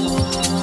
Música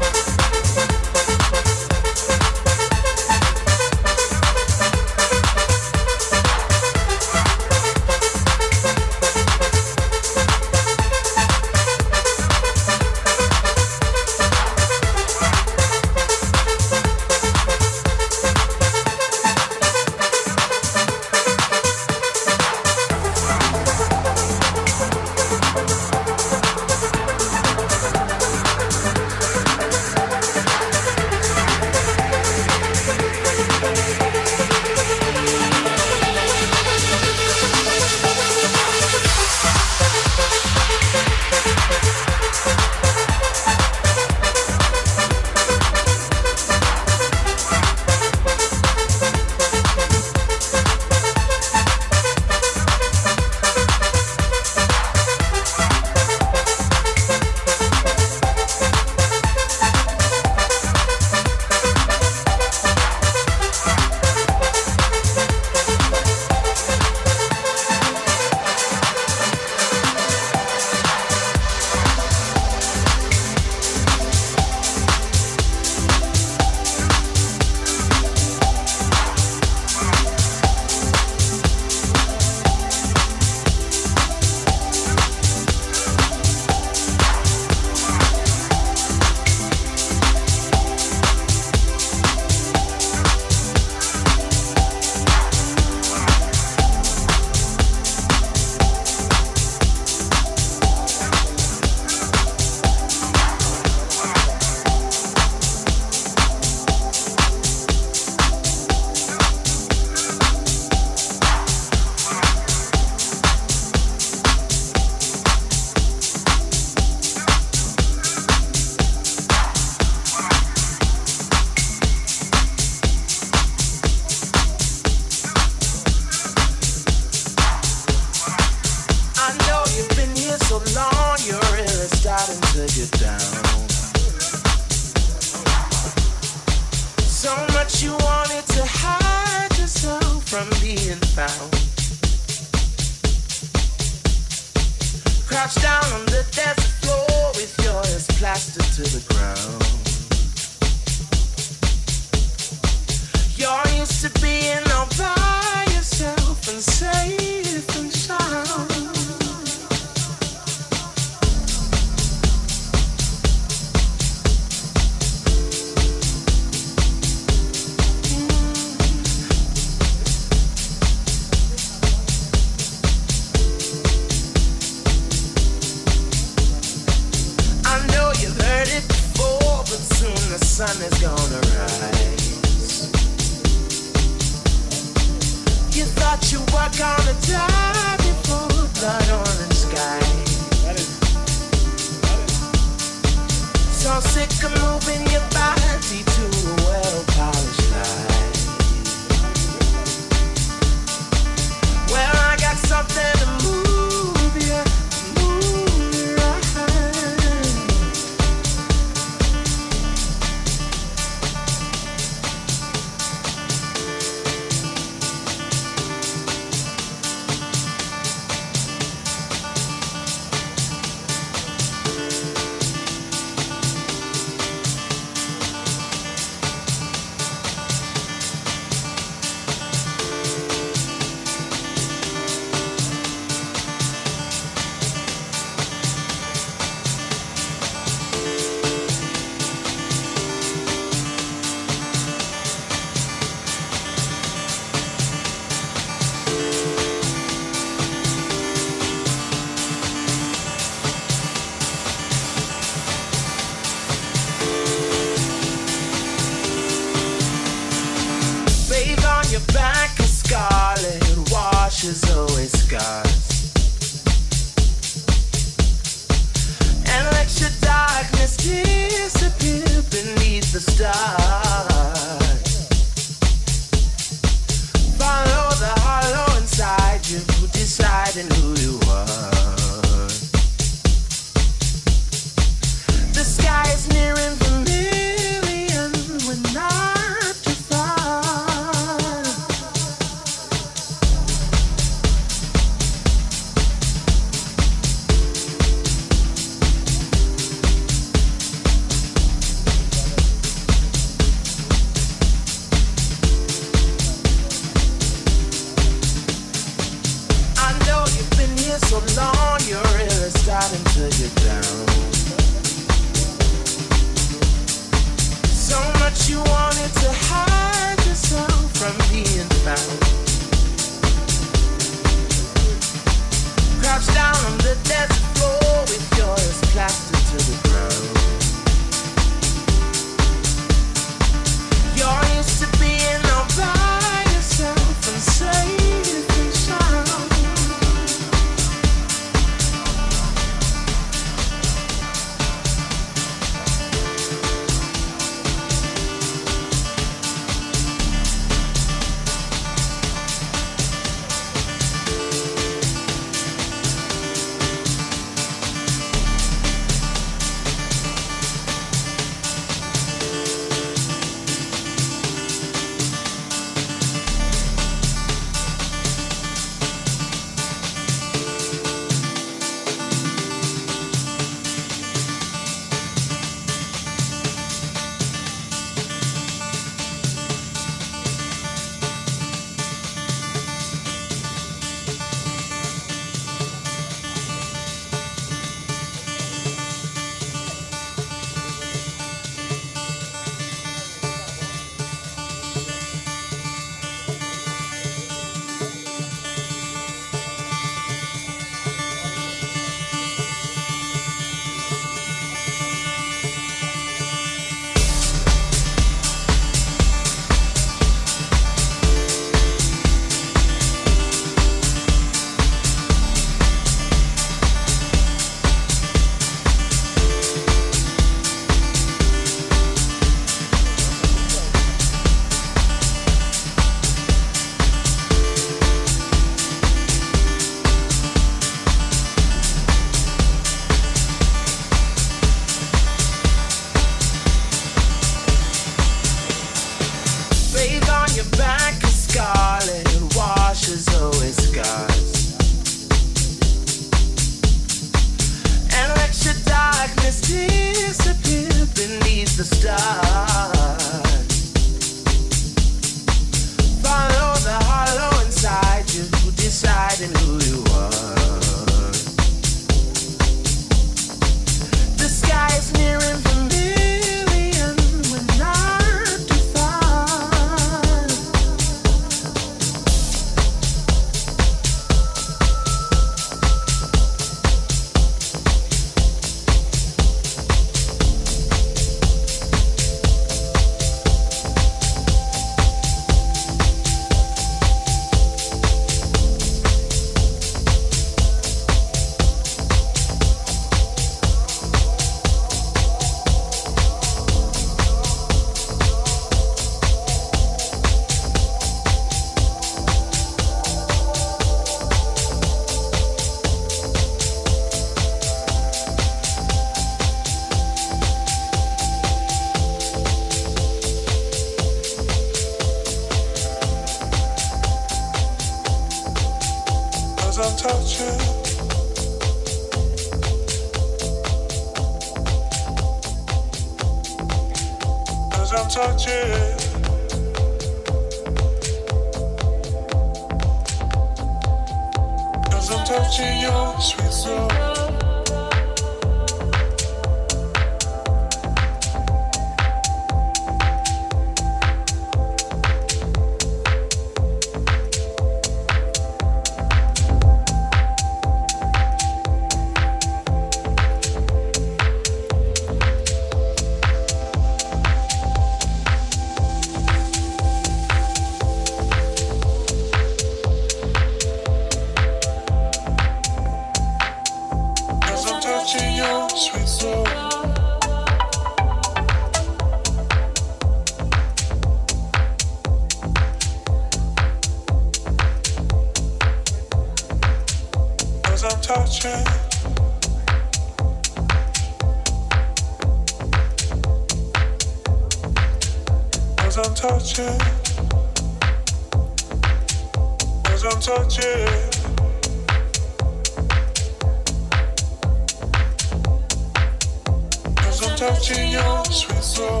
touching your sweet soul.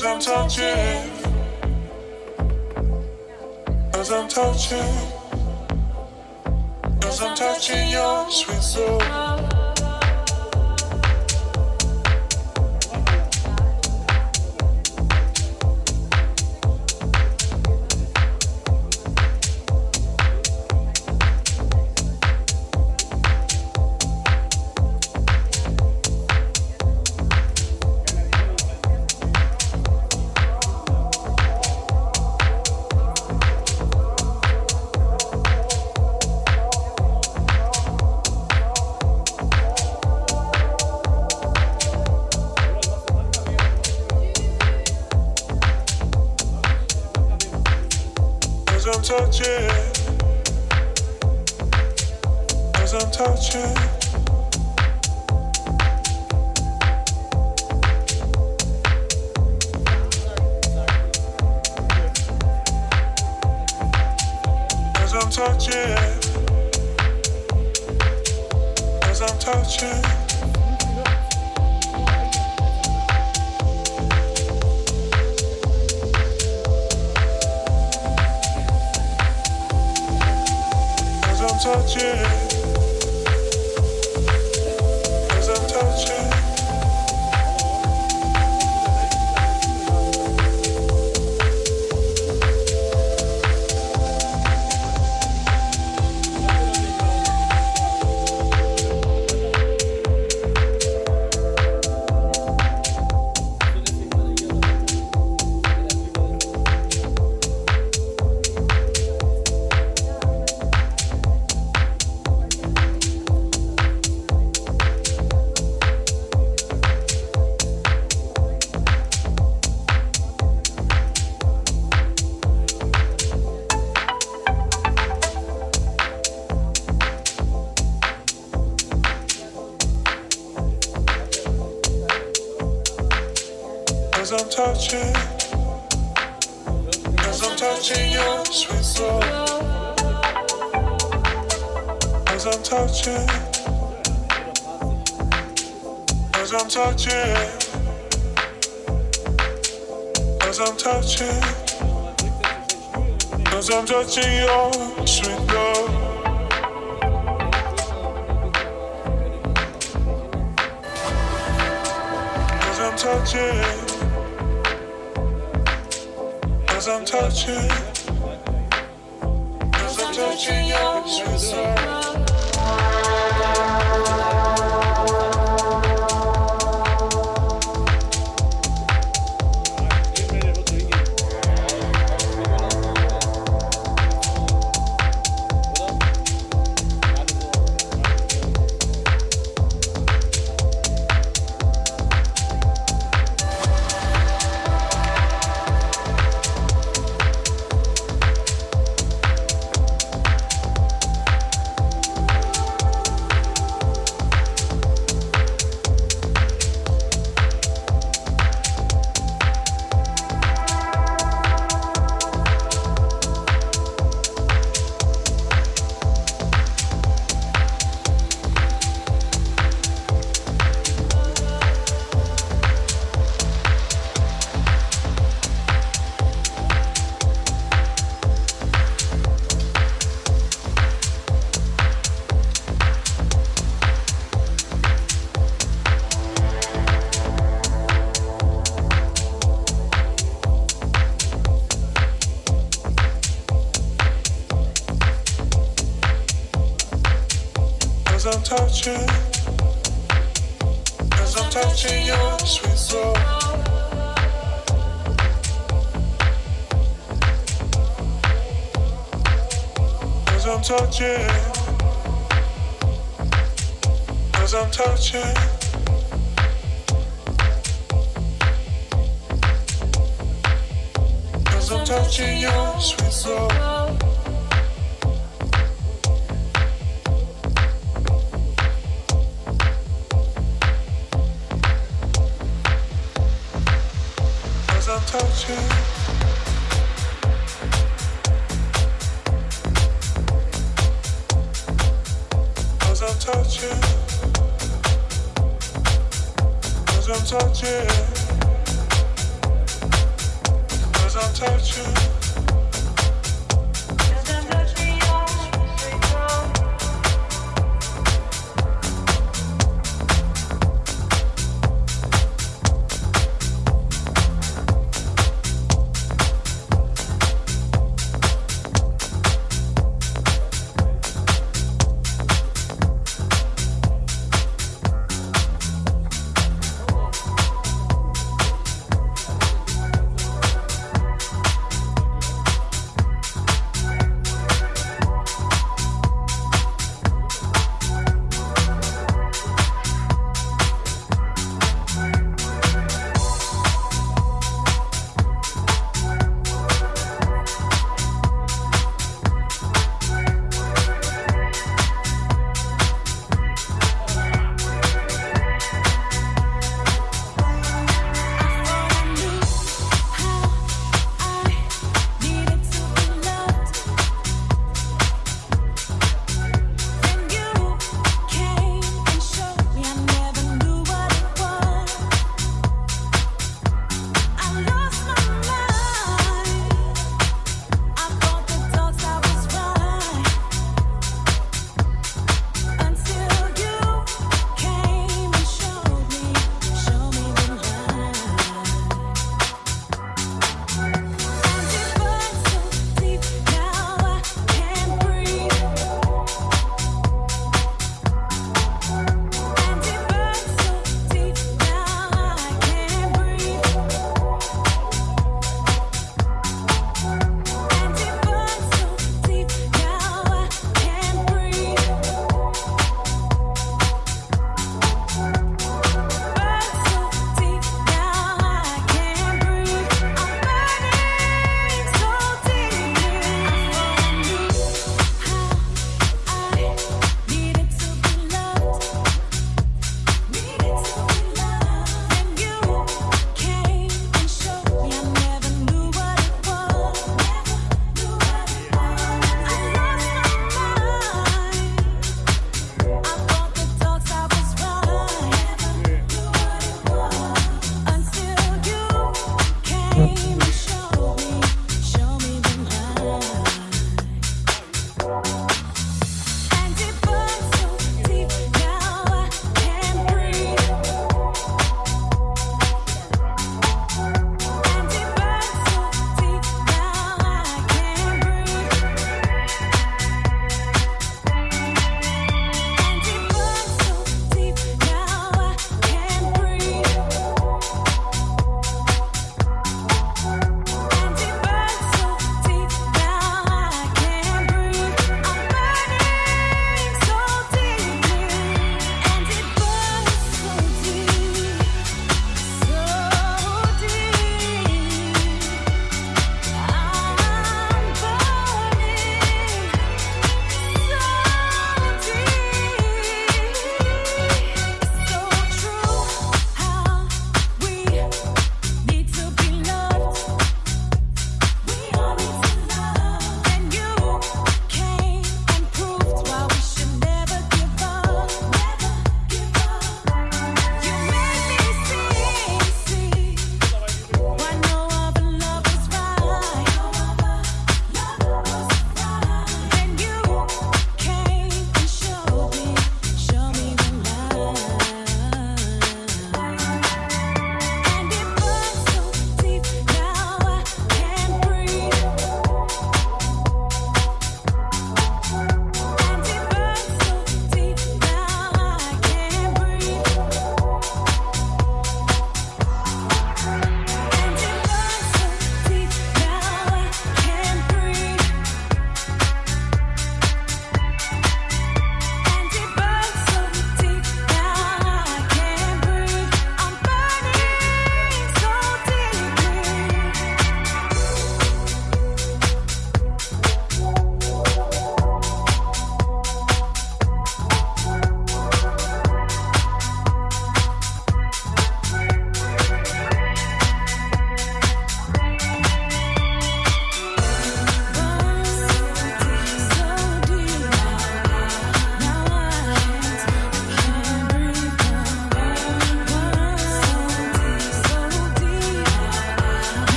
I'm touching touching, cause I'm touching your sweet soul.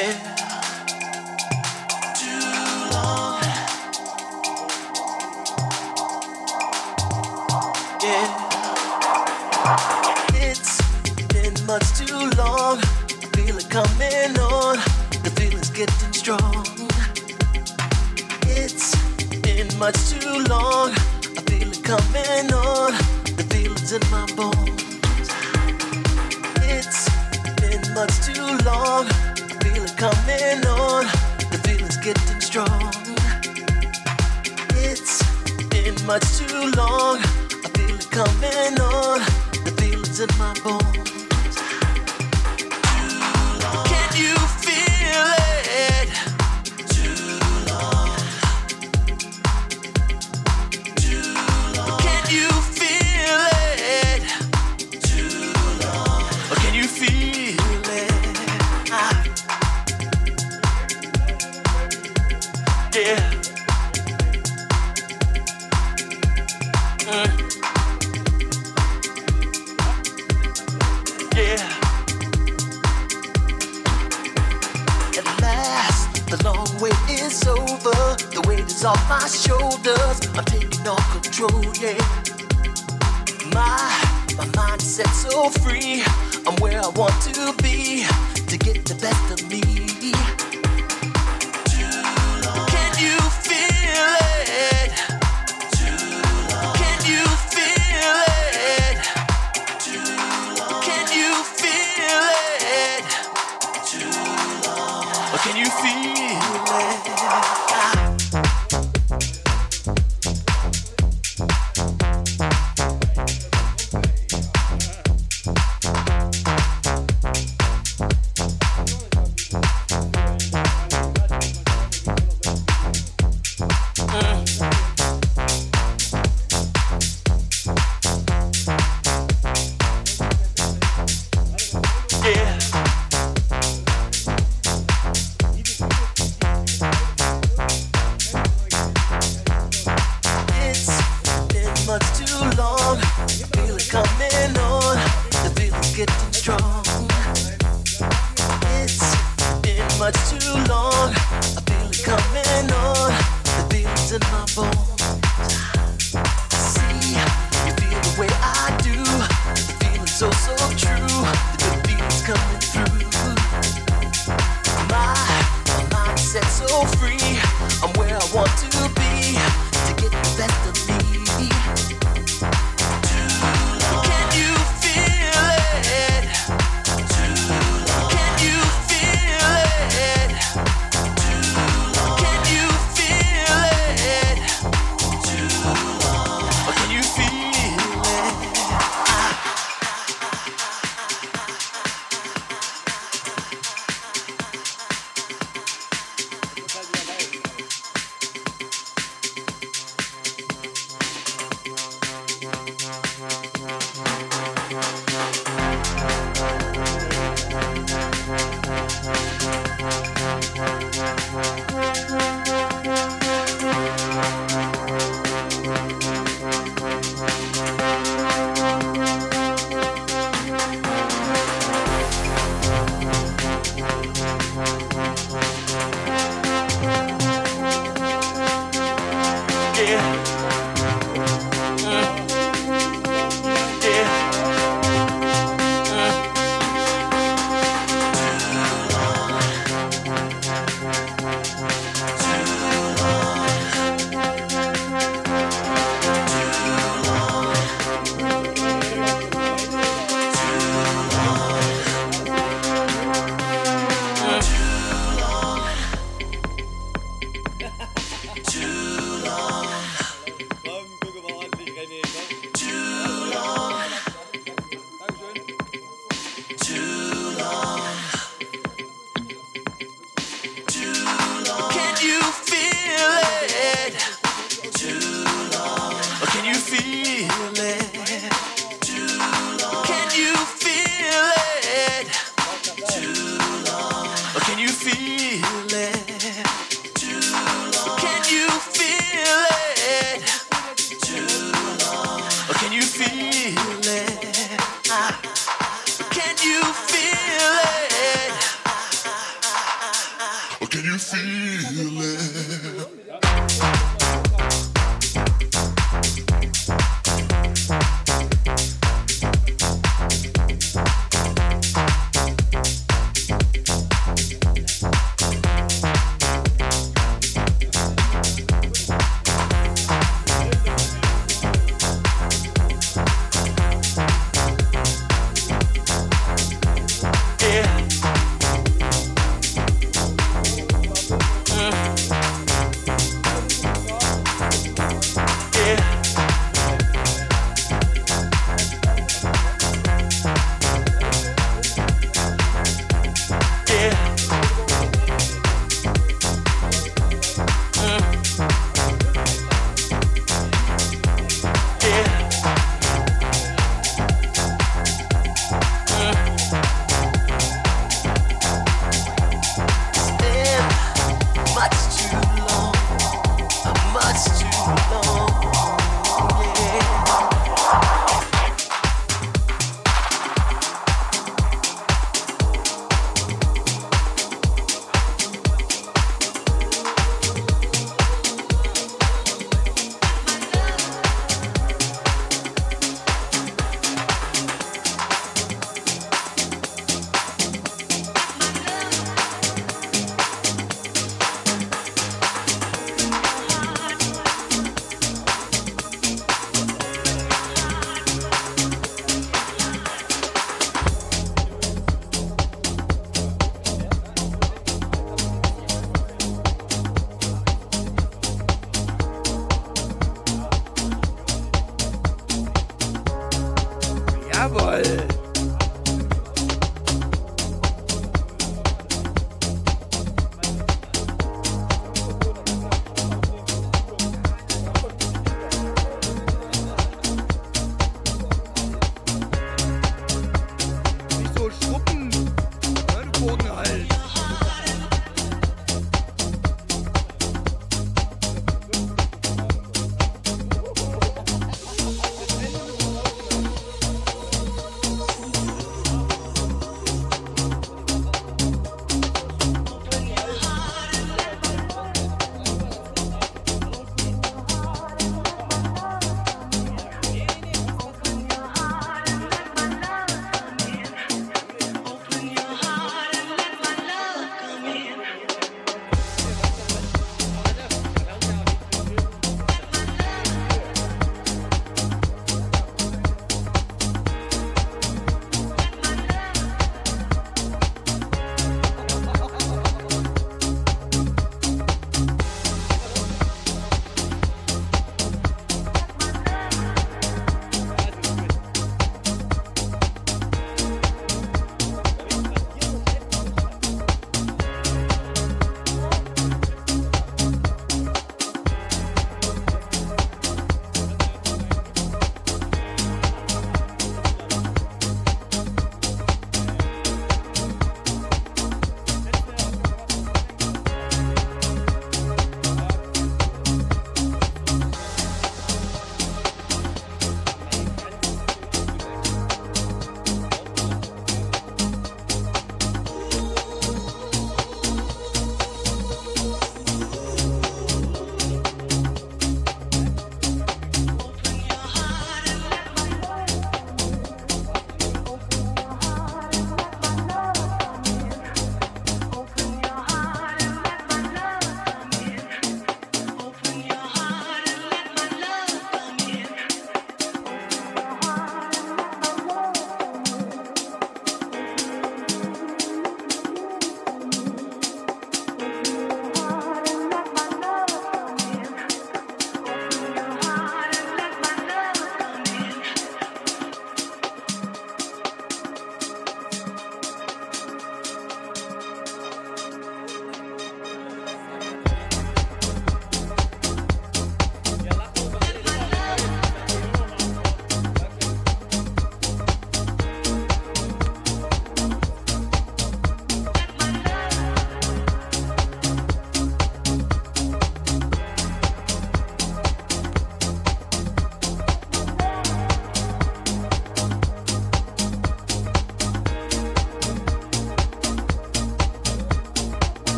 Yeah.